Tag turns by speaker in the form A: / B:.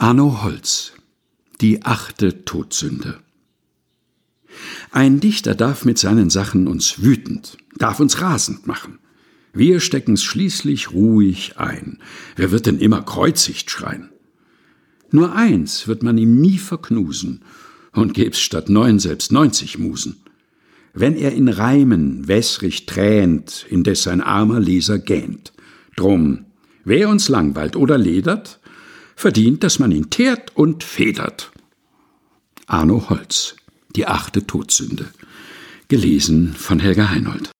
A: Arno Holz Die achte Todsünde Ein Dichter darf mit seinen Sachen uns wütend, darf uns rasend machen. Wir stecken's schließlich ruhig ein. Wer wird denn immer kreuzigt schreien? Nur eins wird man ihm nie verknusen und gäb's statt neun selbst neunzig Musen. Wenn er in Reimen wässrig tränt, indes sein armer Leser gähnt. Drum, wer uns langweilt oder ledert, verdient, dass man ihn teert und federt. Arno Holz, die achte Todsünde. Gelesen von Helga Heinold.